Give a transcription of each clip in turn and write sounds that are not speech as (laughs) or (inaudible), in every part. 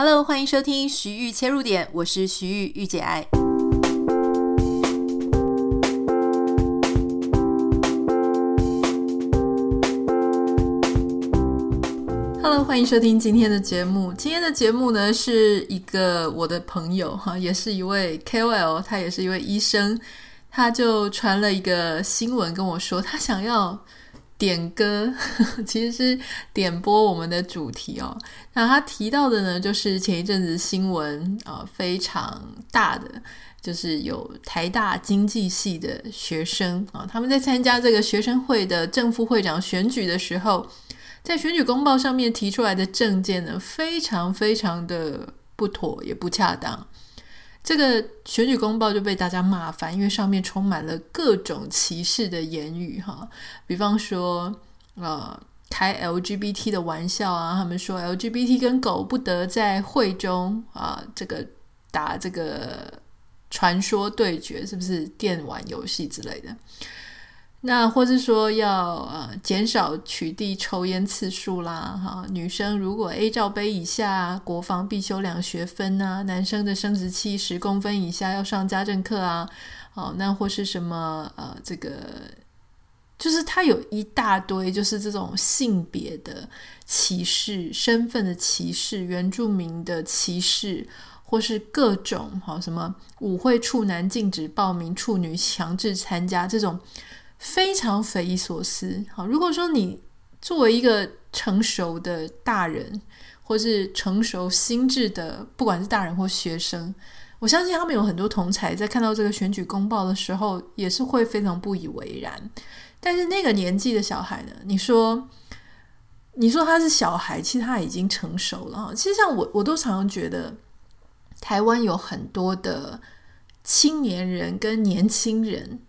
Hello，欢迎收听徐玉切入点，我是徐豫御姐爱。Hello，欢迎收听今天的节目。今天的节目呢，是一个我的朋友哈，也是一位 KOL，他也是一位医生，他就传了一个新闻跟我说，他想要。点歌 (laughs) 其实是点播我们的主题哦。那他提到的呢，就是前一阵子新闻啊、非常大的，就是有台大经济系的学生啊、他们在参加这个学生会的正副会长选举的时候，在选举公报上面提出来的政见呢，非常非常的不妥，也不恰当。这个选举公报就被大家骂翻，因为上面充满了各种歧视的言语哈，比方说呃开 LGBT 的玩笑啊，他们说 LGBT 跟狗不得在会中啊这个打这个传说对决，是不是电玩游戏之类的？那或是说要呃减少取缔抽烟次数啦，哈，女生如果 A 罩杯以下，国防必修两学分啊，男生的生殖器十公分以下要上家政课啊，哦，那或是什么呃，这个就是他有一大堆，就是这种性别的歧视、身份的歧视、原住民的歧视，或是各种好什么舞会处男禁止报名，处女强制参加这种。非常匪夷所思。好，如果说你作为一个成熟的大人，或是成熟心智的，不管是大人或学生，我相信他们有很多同侪在看到这个选举公报的时候，也是会非常不以为然。但是那个年纪的小孩呢？你说，你说他是小孩，其实他已经成熟了。其实像我，我都常常觉得，台湾有很多的青年人跟年轻人。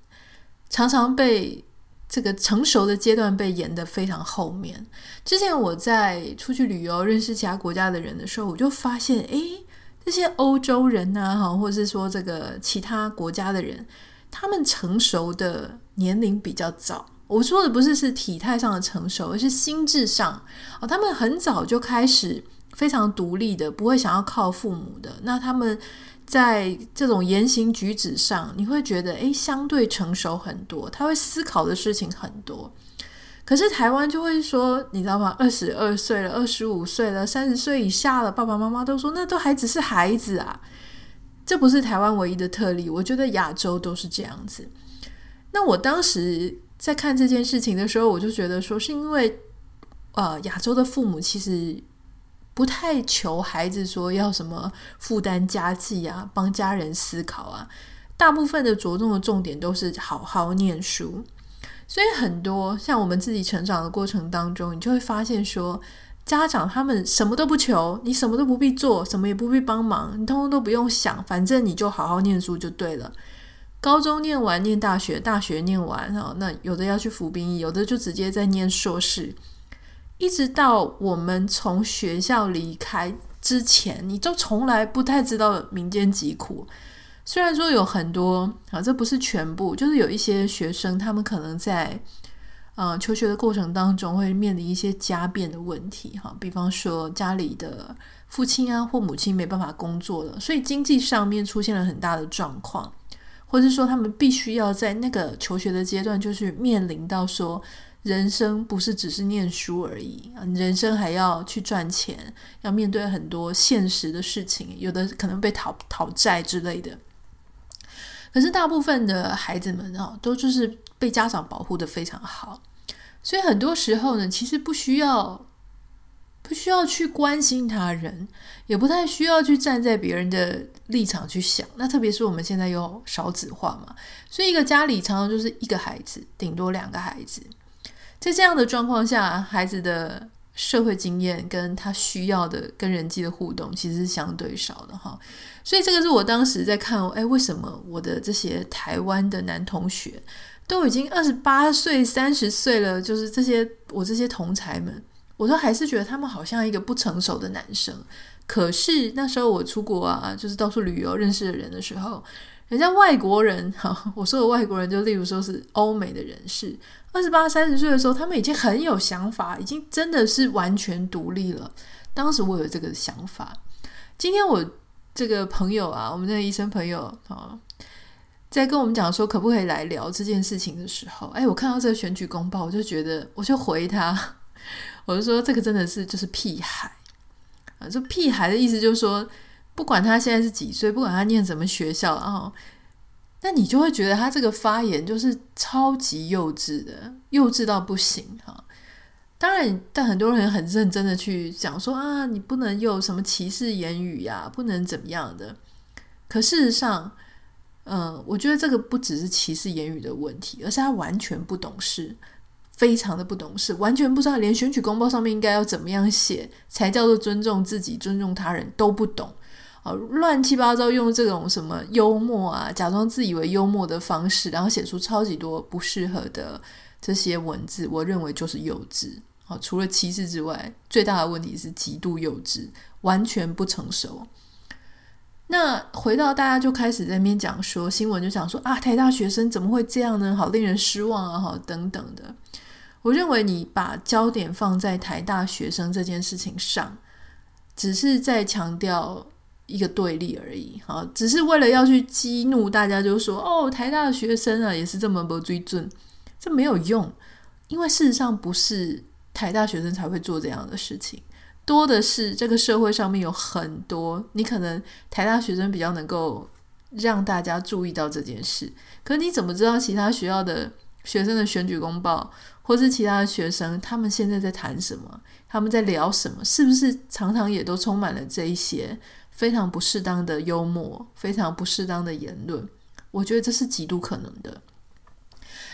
常常被这个成熟的阶段被延得非常后面。之前我在出去旅游认识其他国家的人的时候，我就发现，诶，这些欧洲人呐，哈，或者是说这个其他国家的人，他们成熟的年龄比较早。我说的不是是体态上的成熟，而是心智上。哦，他们很早就开始非常独立的，不会想要靠父母的。那他们。在这种言行举止上，你会觉得诶，相对成熟很多，他会思考的事情很多。可是台湾就会说，你知道吗？二十二岁了，二十五岁了，三十岁以下了，爸爸妈妈都说那都还只是孩子啊。这不是台湾唯一的特例，我觉得亚洲都是这样子。那我当时在看这件事情的时候，我就觉得说，是因为呃，亚洲的父母其实。不太求孩子说要什么负担家计啊，帮家人思考啊，大部分的着重的重点都是好好念书。所以很多像我们自己成长的过程当中，你就会发现说，家长他们什么都不求，你什么都不必做，什么也不必帮忙，你通通都不用想，反正你就好好念书就对了。高中念完念大学，大学念完哈，那有的要去服兵役，有的就直接在念硕士。一直到我们从学校离开之前，你都从来不太知道民间疾苦。虽然说有很多啊，这不是全部，就是有一些学生，他们可能在呃求学的过程当中会面临一些家变的问题哈，比方说家里的父亲啊或母亲没办法工作了，所以经济上面出现了很大的状况，或者说他们必须要在那个求学的阶段，就是面临到说。人生不是只是念书而已啊，人生还要去赚钱，要面对很多现实的事情，有的可能被讨讨债之类的。可是大部分的孩子们哦，都就是被家长保护的非常好，所以很多时候呢，其实不需要不需要去关心他人，也不太需要去站在别人的立场去想。那特别是我们现在有少子化嘛，所以一个家里常常就是一个孩子，顶多两个孩子。在这样的状况下，孩子的社会经验跟他需要的跟人际的互动，其实是相对少的哈。所以这个是我当时在看，哎，为什么我的这些台湾的男同学都已经二十八岁、三十岁了，就是这些我这些同才们，我都还是觉得他们好像一个不成熟的男生。可是那时候我出国啊，就是到处旅游认识的人的时候。人家外国人，(laughs) 哈，我说的外国人，就例如说是欧美的人士，二十八、三十岁的时候，他们已经很有想法，已经真的是完全独立了。当时我有这个想法，今天我这个朋友啊，我们那个医生朋友啊，在跟我们讲说可不可以来聊这件事情的时候，哎，我看到这个选举公报，我就觉得，我就回他，(laughs) 我就说这个真的是就是屁孩啊！这屁孩的意思就是说，不管他现在是几岁，不管他念什么学校啊，那你就会觉得他这个发言就是超级幼稚的，幼稚到不行哈。当然，但很多人很认真的去讲说啊，你不能有什么歧视言语呀，不能怎么样的。可事实上，嗯，我觉得这个不只是歧视言语的问题，而是他完全不懂事，非常的不懂事，完全不知道连选举公报上面应该要怎么样写才叫做尊重自己、尊重他人都不懂啊，乱七八糟用这种什么幽默啊，假装自以为幽默的方式，然后写出超级多不适合的这些文字，我认为就是幼稚。除了歧视之外，最大的问题是极度幼稚，完全不成熟。那回到大家就开始在那边讲说新闻，就讲说啊，台大学生怎么会这样呢？好令人失望啊！好等等的。我认为你把焦点放在台大学生这件事情上，只是在强调一个对立而已。好，只是为了要去激怒大家，就说哦，台大学生啊，也是这么不追尊，这没有用，因为事实上不是。台大学生才会做这样的事情，多的是这个社会上面有很多，你可能台大学生比较能够让大家注意到这件事，可你怎么知道其他学校的学生的选举公报，或是其他的学生他们现在在谈什么，他们在聊什么，是不是常常也都充满了这一些非常不适当的幽默，非常不适当的言论？我觉得这是极度可能的。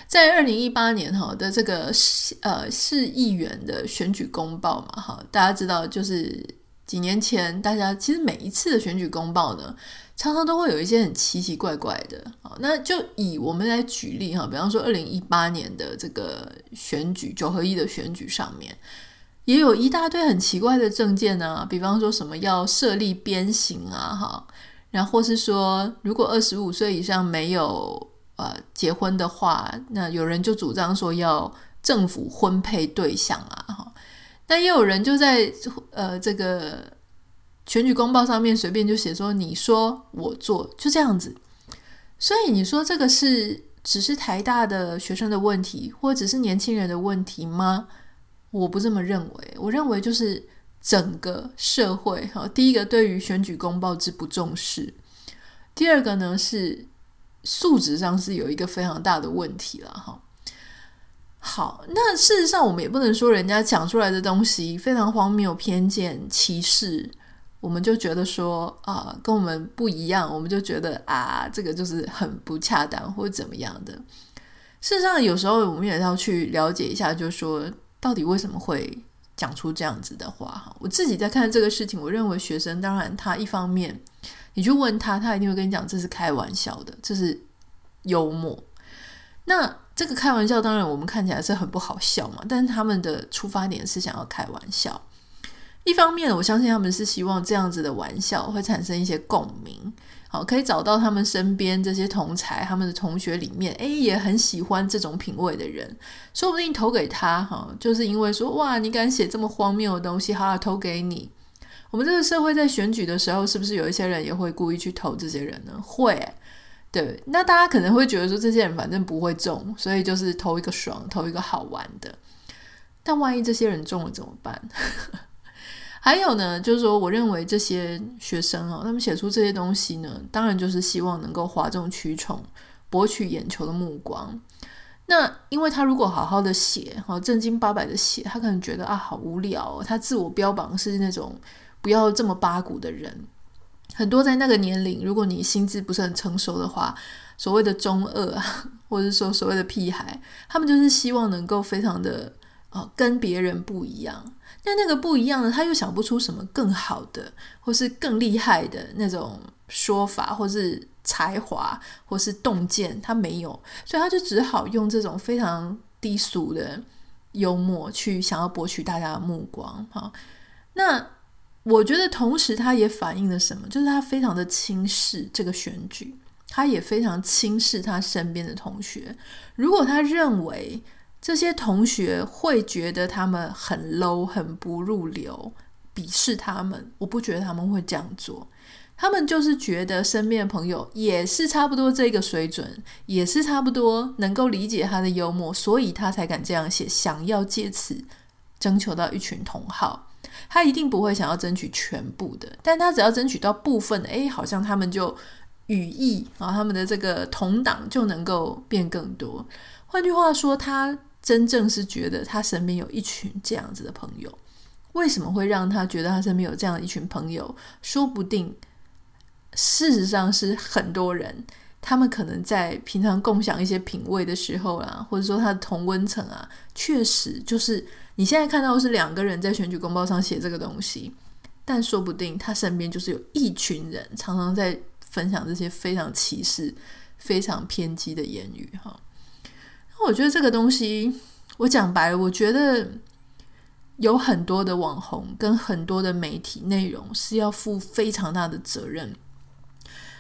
在二零一八年哈的这个市呃市议员的选举公报嘛哈，大家知道就是几年前，大家其实每一次的选举公报呢，常常都会有一些很奇奇怪怪的。啊，那就以我们来举例哈，比方说二零一八年的这个选举九合一的选举上面，也有一大堆很奇怪的证件啊，比方说什么要设立鞭刑啊哈，然后是说如果二十五岁以上没有。呃，结婚的话，那有人就主张说要政府婚配对象啊，哈，但也有人就在呃这个选举公报上面随便就写说你说我做就这样子，所以你说这个是只是台大的学生的问题，或者是年轻人的问题吗？我不这么认为，我认为就是整个社会哈，第一个对于选举公报之不重视，第二个呢是。素质上是有一个非常大的问题了哈。好，那事实上我们也不能说人家讲出来的东西非常荒谬、偏见、歧视，我们就觉得说啊、跟我们不一样，我们就觉得啊，这个就是很不恰当或者怎么样的。事实上，有时候我们也要去了解一下，就是说到底为什么会讲出这样子的话哈。我自己在看这个事情，我认为学生当然他一方面。你去问他，他一定会跟你讲这是开玩笑的，这是幽默。那这个开玩笑，当然我们看起来是很不好笑嘛，但是他们的出发点是想要开玩笑。一方面，我相信他们是希望这样子的玩笑会产生一些共鸣，可以找到他们身边这些同才、他们的同学里面，诶，也很喜欢这种品味的人，说不定投给他，哈，就是因为说，哇，你敢写这么荒谬的东西，好，投给你。我们这个社会在选举的时候，是不是有一些人也会故意去投这些人呢？会，对。那大家可能会觉得说，这些人反正不会中，所以就是投一个爽，投一个好玩的。但万一这些人中了怎么办？还有呢，就是说，我认为这些学生哦，他们写出这些东西呢，当然就是希望能够哗众取宠，博取眼球的目光。那因为他如果好好的写，好正经八百的写，他可能觉得啊，好无聊哦。他自我标榜是那种。不要这么八股的人，很多在那个年龄，如果你心智不是很成熟的话，所谓的中二啊，或者说所谓的屁孩，他们就是希望能够非常的哦跟别人不一样。但那个不一样呢，他又想不出什么更好的，或是更厉害的那种说法，或是才华，或是洞见，他没有，所以他就只好用这种非常低俗的幽默去想要博取大家的目光。好，那。我觉得同时，他也反映了什么？就是他非常的轻视这个选举，他也非常轻视他身边的同学。如果他认为这些同学会觉得他们很 low、很不入流，鄙视他们，我不觉得他们会这样做。他们就是觉得身边的朋友也是差不多这个水准，也是差不多能够理解他的幽默，所以他才敢这样写，想要借此征求到一群同好。他一定不会想要争取全部的，但他只要争取到部分，诶，好像他们就羽翼啊，他们的这个同党就能够变更多。换句话说，他真正是觉得他身边有一群这样子的朋友。为什么会让他觉得他身边有这样一群朋友？说不定。事实上是很多人，他们可能在平常共享一些品味的时候啦，或者说他的同温层啊，确实就是你现在看到是两个人在选举公报上写这个东西，但说不定他身边就是有一群人常常在分享这些非常歧视、非常偏激的言语哈。那我觉得这个东西，我讲白了，我觉得有很多的网红跟很多的媒体内容是要负非常大的责任。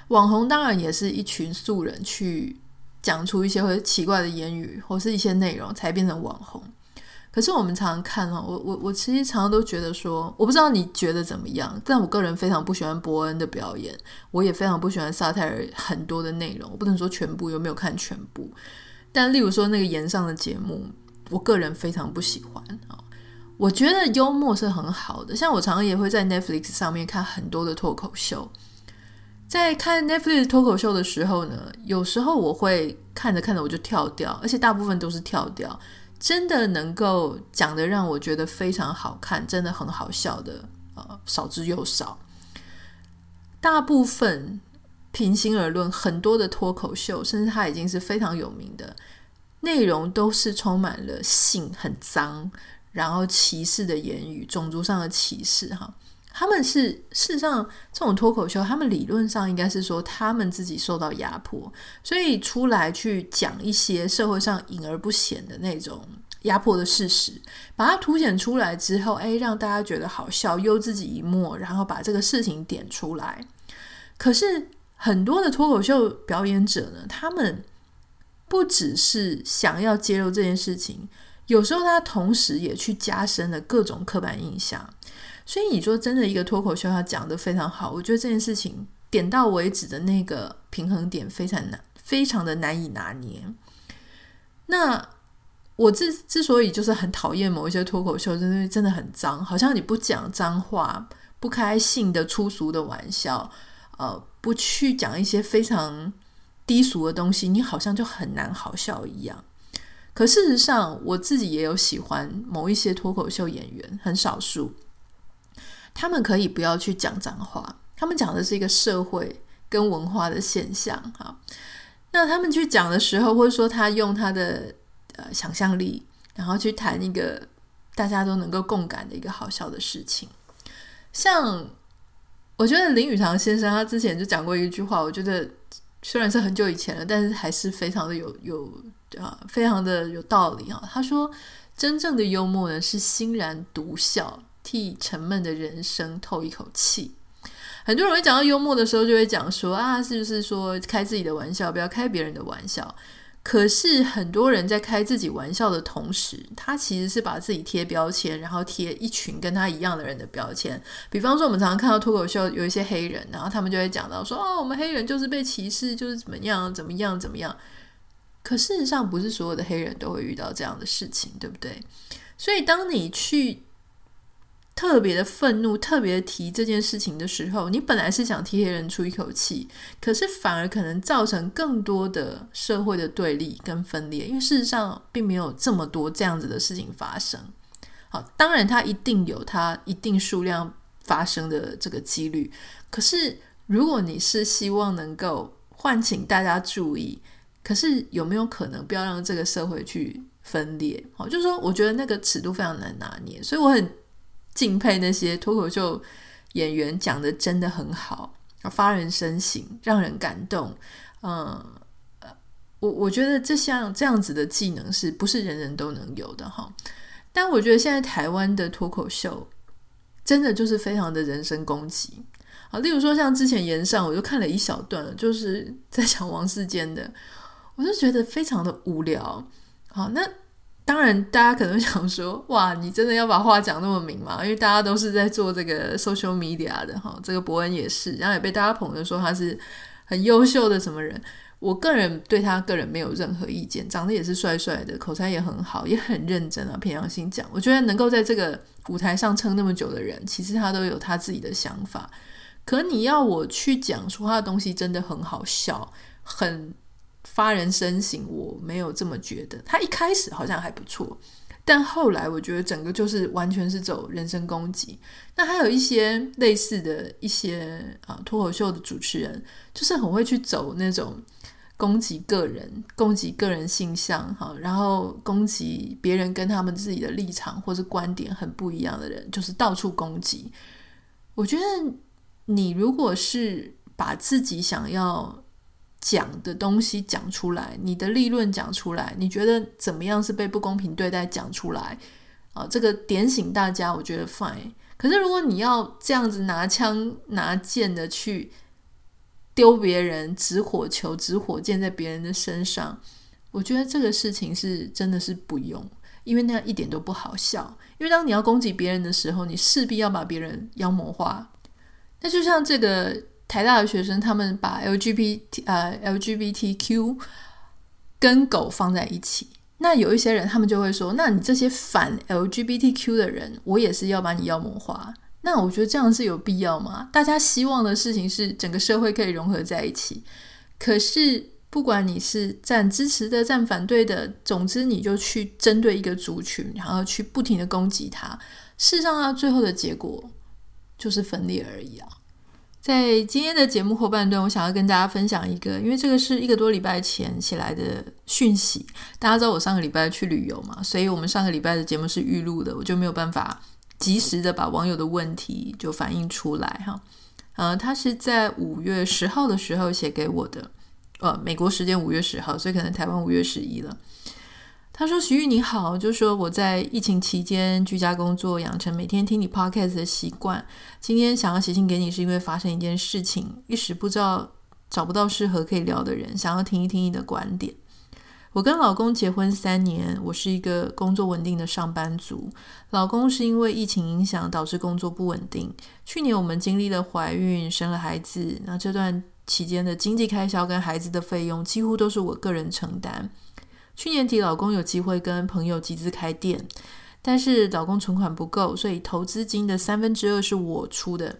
网红当然也是一群素人去讲出一些会奇怪的言语或是一些内容才变成网红。可是我们常常看哦，我我我其实常常都觉得说，我不知道你觉得怎么样，但我个人非常不喜欢伯恩的表演，我也非常不喜欢萨泰尔很多的内容。我不能说全部，有没有看全部？但例如说那个炎上的节目，我个人非常不喜欢啊。我觉得幽默是很好的，像我常常也会在 Netflix 上面看很多的脱口秀。在看 Netflix 脱口秀的时候呢，有时候我会看着看着我就跳掉，而且大部分都是跳掉。真的能够讲得让我觉得非常好看，真的很好笑的，呃，少之又少。大部分平心而论，很多的脱口秀，甚至它已经是非常有名的，内容都是充满了性很脏，然后歧视的言语，种族上的歧视，哈。他们是事实上，这种脱口秀，他们理论上应该是说他们自己受到压迫，所以出来去讲一些社会上隐而不显的那种压迫的事实，把它凸显出来之后，哎，让大家觉得好笑，悠自己一默，然后把这个事情点出来。可是很多的脱口秀表演者呢，他们不只是想要揭露这件事情，有时候他同时也去加深了各种刻板印象。所以你说真的，一个脱口秀他讲得非常好，我觉得这件事情点到为止的那个平衡点非常难，非常的难以拿捏。那我之之所以就是很讨厌某一些脱口秀，真的真的很脏，好像你不讲脏话，不开性的粗俗的玩笑，呃，不去讲一些非常低俗的东西，你好像就很难好笑一样。可事实上，我自己也有喜欢某一些脱口秀演员，很少数。他们可以不要去讲脏话，他们讲的是一个社会跟文化的现象哈。那他们去讲的时候，或者说他用他的呃想象力，然后去谈一个大家都能够共感的一个好笑的事情。像我觉得林语堂先生他之前就讲过一句话，我觉得虽然是很久以前了，但是还是非常的有有啊，非常的有道理啊。他说：“真正的幽默呢，是欣然独笑。”替沉闷的人生透一口气。很多人会讲到幽默的时候，就会讲说啊，是不是说开自己的玩笑，不要开别人的玩笑？可是很多人在开自己玩笑的同时，他其实是把自己贴标签，然后贴一群跟他一样的人的标签。比方说，我们常常看到脱口秀有一些黑人，然后他们就会讲到说，哦，我们黑人就是被歧视，就是怎么样，怎么样，怎么样。可事实上，不是所有的黑人都会遇到这样的事情，对不对？所以，当你去特别的愤怒，特别提这件事情的时候，你本来是想替黑人出一口气，可是反而可能造成更多的社会的对立跟分裂，因为事实上并没有这么多这样子的事情发生。好，当然它一定有它一定数量发生的这个几率，可是如果你是希望能够唤醒大家注意，可是有没有可能不要让这个社会去分裂？好，就是说，我觉得那个尺度非常难拿捏，所以我很。敬佩那些脱口秀演员讲的真的很好，发人深省，让人感动。嗯，我我觉得这项这样子的技能是不是人人都能有的哈？但我觉得现在台湾的脱口秀真的就是非常的人身攻击啊，例如说像之前言上，我就看了一小段，就是在讲王世坚的，我就觉得非常的无聊。好，那。当然，大家可能想说，哇，你真的要把话讲那么明吗？因为大家都是在做这个 social media 的哈，这个伯恩也是，然后也被大家捧着说他是很优秀的什么人。我个人对他个人没有任何意见，长得也是帅帅的，口才也很好，也很认真啊。凭良心讲，我觉得能够在这个舞台上撑那么久的人，其实他都有他自己的想法。可你要我去讲说他的东西真的很好笑，很发人深省，我没有这么觉得。他一开始好像还不错，但后来我觉得整个就是完全是走人身攻击。那还有一些类似的一些啊脱口秀的主持人，就是很会去走那种。攻击个人，攻击个人形象，哈，然后攻击别人跟他们自己的立场或是观点很不一样的人，就是到处攻击。我觉得你如果是把自己想要讲的东西讲出来，你的立论讲出来，你觉得怎么样是被不公平对待讲出来啊？这个点醒大家，我觉得 fine。可是如果你要这样子拿枪拿剑的去。丢别人，掷火球、掷火箭在别人的身上，我觉得这个事情是真的是不用，因为那样一点都不好笑。因为当你要攻击别人的时候，你势必要把别人妖魔化。那就像这个台大的学生，他们把 LGBT 呃 LGBTQ 跟狗放在一起，那有一些人他们就会说：那你这些反 LGBTQ 的人，我也是要把你妖魔化。那我觉得这样是有必要吗？大家希望的事情是整个社会可以融合在一起。可是不管你是站支持的、站反对的，总之你就去针对一个族群，然后去不停的攻击他。事实上，它最后的结果就是分裂而已啊。在今天的节目后半段，我想要跟大家分享一个，因为这个是一个多礼拜前写来的讯息。大家知道我上个礼拜去旅游嘛，所以我们上个礼拜的节目是预录的，我就没有办法。及时的把网友的问题就反映出来哈，呃，他是在五月十号的时候写给我的，呃，美国时间五月十号，所以可能台湾五月十一了。他说：“徐玉你好，就说我在疫情期间居家工作，养成每天听你 podcast 的习惯。今天想要写信给你，是因为发生一件事情，一时不知道找不到适合可以聊的人，想要听一听你的观点。”我跟老公结婚三年，我是一个工作稳定的上班族。老公是因为疫情影响导致工作不稳定。去年我们经历了怀孕、生了孩子，那这段期间的经济开销跟孩子的费用几乎都是我个人承担。去年底，老公有机会跟朋友集资开店，但是老公存款不够，所以投资金的三分之二是我出的，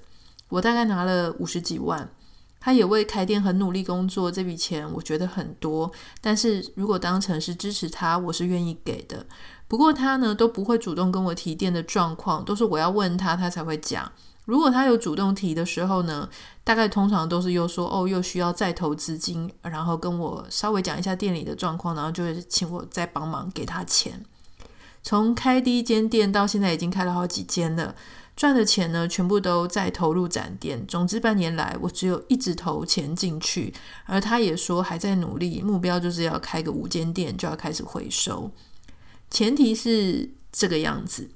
我大概拿了五十几万。他也为开店很努力工作，这笔钱我觉得很多，但是如果当成是支持他，我是愿意给的。不过他呢都不会主动跟我提店的状况，都是我要问他，他才会讲。如果他有主动提的时候呢，大概通常都是又说哦，又需要再投资金，然后跟我稍微讲一下店里的状况，然后就会请我再帮忙给他钱。从开第一间店到现在已经开了好几间了。赚的钱呢，全部都在投入展店。总之，半年来我只有一直投钱进去，而他也说还在努力，目标就是要开个五间店就要开始回收。前提是这个样子，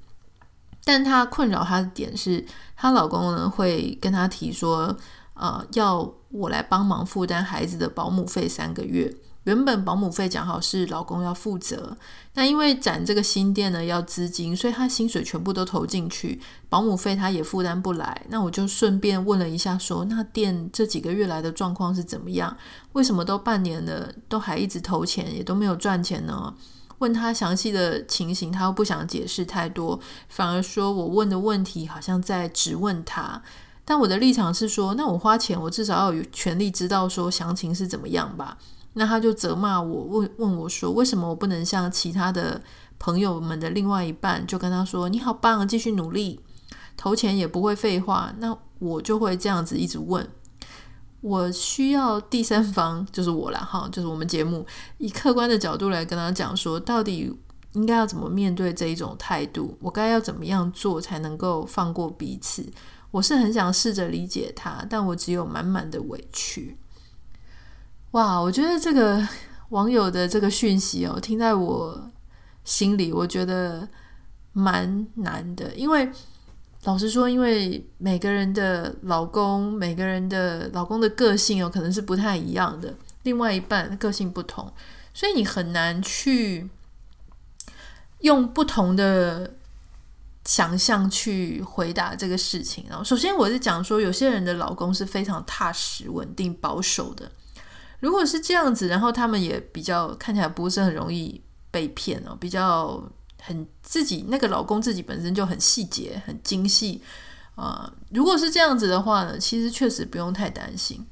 但她困扰她的点是，她老公呢会跟她提说，呃，要我来帮忙负担孩子的保姆费三个月。原本保姆费讲好是老公要负责，那因为展这个新店呢要资金，所以他薪水全部都投进去，保姆费他也负担不来。那我就顺便问了一下，说那店这几个月来的状况是怎么样？为什么都半年了，都还一直投钱，也都没有赚钱呢？问他详细的情形，他又不想解释太多，反而说我问的问题好像在质问他。但我的立场是说，那我花钱，我至少要有权利知道说详情是怎么样吧。那他就责骂我，问问我说：“为什么我不能像其他的朋友们的另外一半，就跟他说你好棒，继续努力，投钱也不会废话？”那我就会这样子一直问。我需要第三方，就是我了，哈，就是我们节目以客观的角度来跟他讲说，到底应该要怎么面对这一种态度，我该要怎么样做才能够放过彼此？我是很想试着理解他，但我只有满满的委屈。哇，我觉得这个网友的这个讯息哦，听在我心里，我觉得蛮难的。因为老实说，因为每个人的老公，每个人的老公的个性哦，可能是不太一样的。另外一半个性不同，所以你很难去用不同的想象去回答这个事情。然后，首先我是讲说，有些人的老公是非常踏实、稳定、保守的。如果是这样子，然后他们也比较看起来不是很容易被骗哦，比较很自己那个老公自己本身就很细节、很精细啊、呃。如果是这样子的话呢，其实确实不用太担心。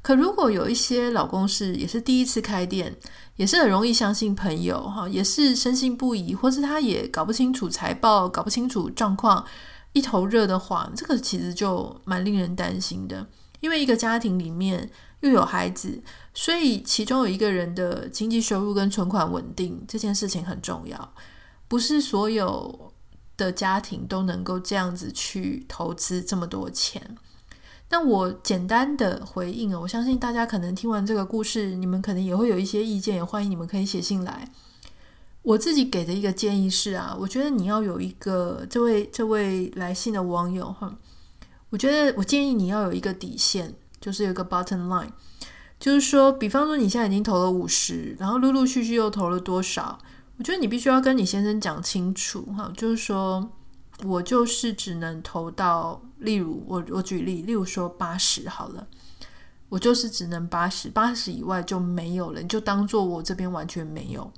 可如果有一些老公是也是第一次开店，也是很容易相信朋友哈，也是深信不疑，或是他也搞不清楚财报、搞不清楚状况，一头热的话，这个其实就蛮令人担心的。因为一个家庭里面又有孩子，所以其中有一个人的经济收入跟存款稳定，这件事情很重要。不是所有的家庭都能够这样子去投资这么多钱。那我简单的回应啊，我相信大家可能听完这个故事，你们可能也会有一些意见，也欢迎你们可以写信来。我自己给的一个建议是啊，我觉得你要有一个这位这位来信的网友哈。我觉得，我建议你要有一个底线，就是有一个 bottom line，就是说，比方说你现在已经投了五十，然后陆陆续续又投了多少，我觉得你必须要跟你先生讲清楚哈，就是说我就是只能投到，例如我我举例，例如说八十好了，我就是只能八十，八十以外就没有了，你就当做我这边完全没有。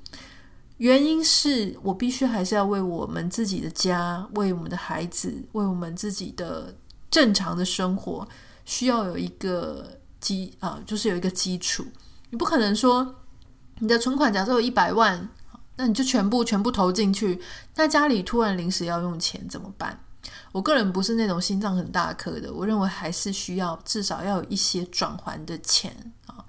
原因是我必须还是要为我们自己的家，为我们的孩子，为我们自己的。正常的生活需要有一个基啊，就是有一个基础。你不可能说你的存款假设有一百万，那你就全部全部投进去。那家里突然临时要用钱怎么办？我个人不是那种心脏很大颗的，我认为还是需要至少要有一些转还的钱啊。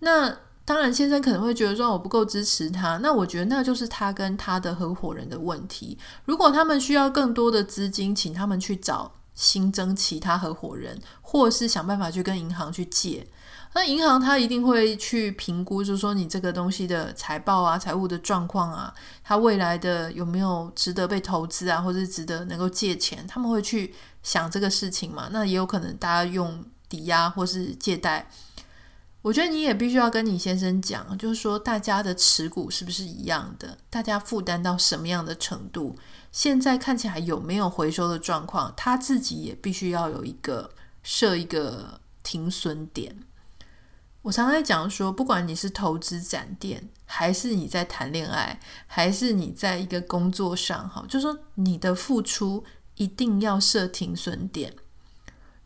那当然，先生可能会觉得说我不够支持他，那我觉得那就是他跟他的合伙人的问题。如果他们需要更多的资金，请他们去找。新增其他合伙人，或是想办法去跟银行去借。那银行他一定会去评估，就是说你这个东西的财报啊、财务的状况啊，它未来的有没有值得被投资啊，或者是值得能够借钱，他们会去想这个事情嘛。那也有可能大家用抵押或是借贷。我觉得你也必须要跟你先生讲，就是说大家的持股是不是一样的，大家负担到什么样的程度。现在看起来有没有回收的状况？他自己也必须要有一个设一个停损点。我常常在讲说，不管你是投资展店，还是你在谈恋爱，还是你在一个工作上，哈，就说你的付出一定要设停损点。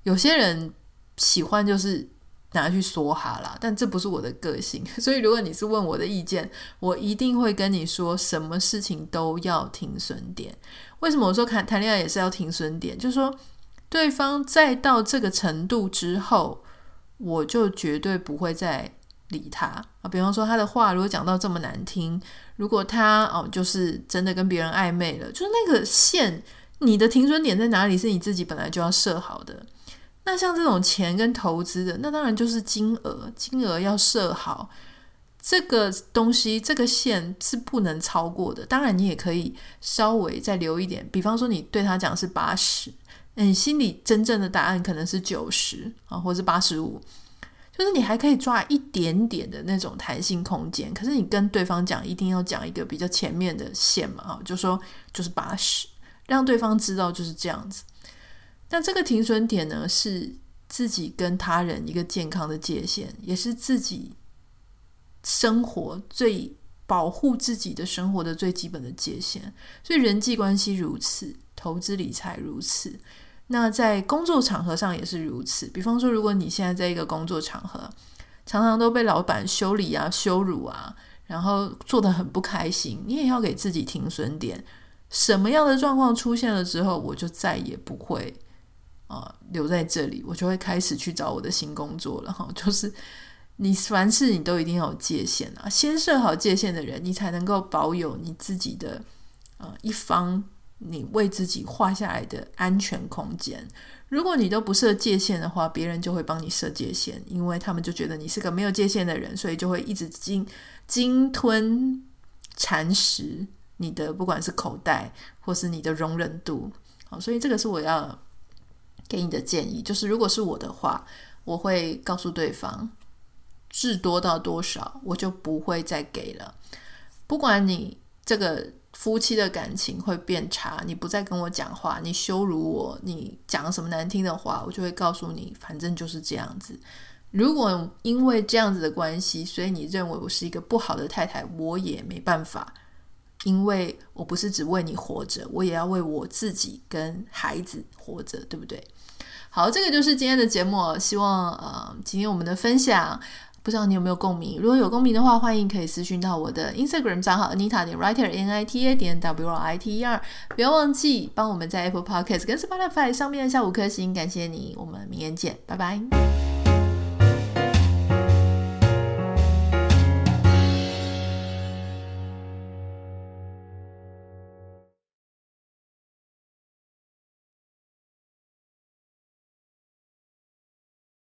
有些人喜欢就是。拿去梭哈啦，但这不是我的个性，(laughs) 所以如果你是问我的意见，我一定会跟你说，什么事情都要停损点。为什么我说谈谈恋爱也是要停损点？就是说，对方再到这个程度之后，我就绝对不会再理他啊。比方说他的话如果讲到这么难听，如果他哦就是真的跟别人暧昧了，就是那个线，你的停损点在哪里？是你自己本来就要设好的。那像这种钱跟投资的，那当然就是金额，金额要设好，这个东西这个线是不能超过的。当然，你也可以稍微再留一点，比方说你对他讲是八十，你心里真正的答案可能是九十啊，或者是八十五，就是你还可以抓一点点的那种弹性空间。可是你跟对方讲，一定要讲一个比较前面的线嘛，啊，就说就是八十，让对方知道就是这样子。那这个停损点呢，是自己跟他人一个健康的界限，也是自己生活最保护自己的生活的最基本的界限。所以人际关系如此，投资理财如此，那在工作场合上也是如此。比方说，如果你现在在一个工作场合，常常都被老板修理啊、羞辱啊，然后做得很不开心，你也要给自己停损点。什么样的状况出现了之后，我就再也不会。啊，留在这里，我就会开始去找我的新工作了哈。(laughs) 就是你凡事你都一定要有界限啊，先设好界限的人，你才能够保有你自己的呃一方，你为自己画下来的安全空间。如果你都不设界限的话，别人就会帮你设界限，因为他们就觉得你是个没有界限的人，所以就会一直鲸鲸吞蚕食你的，不管是口袋或是你的容忍度。好，所以这个是我要。给你的建议就是，如果是我的话，我会告诉对方，至多到多少，我就不会再给了。不管你这个夫妻的感情会变差，你不再跟我讲话，你羞辱我，你讲什么难听的话，我就会告诉你，反正就是这样子。如果因为这样子的关系，所以你认为我是一个不好的太太，我也没办法，因为我不是只为你活着，我也要为我自己跟孩子活着，对不对？好，这个就是今天的节目，希望呃，今天我们的分享，不知道你有没有共鸣？如果有共鸣的话，欢迎可以私讯到我的 Instagram 账号 Anita 点 Writer N I T A 点 W R I T E R，不要忘记帮我们在 Apple Podcast 跟 Spotify 上面下五颗星，感谢你，我们明天见，拜拜。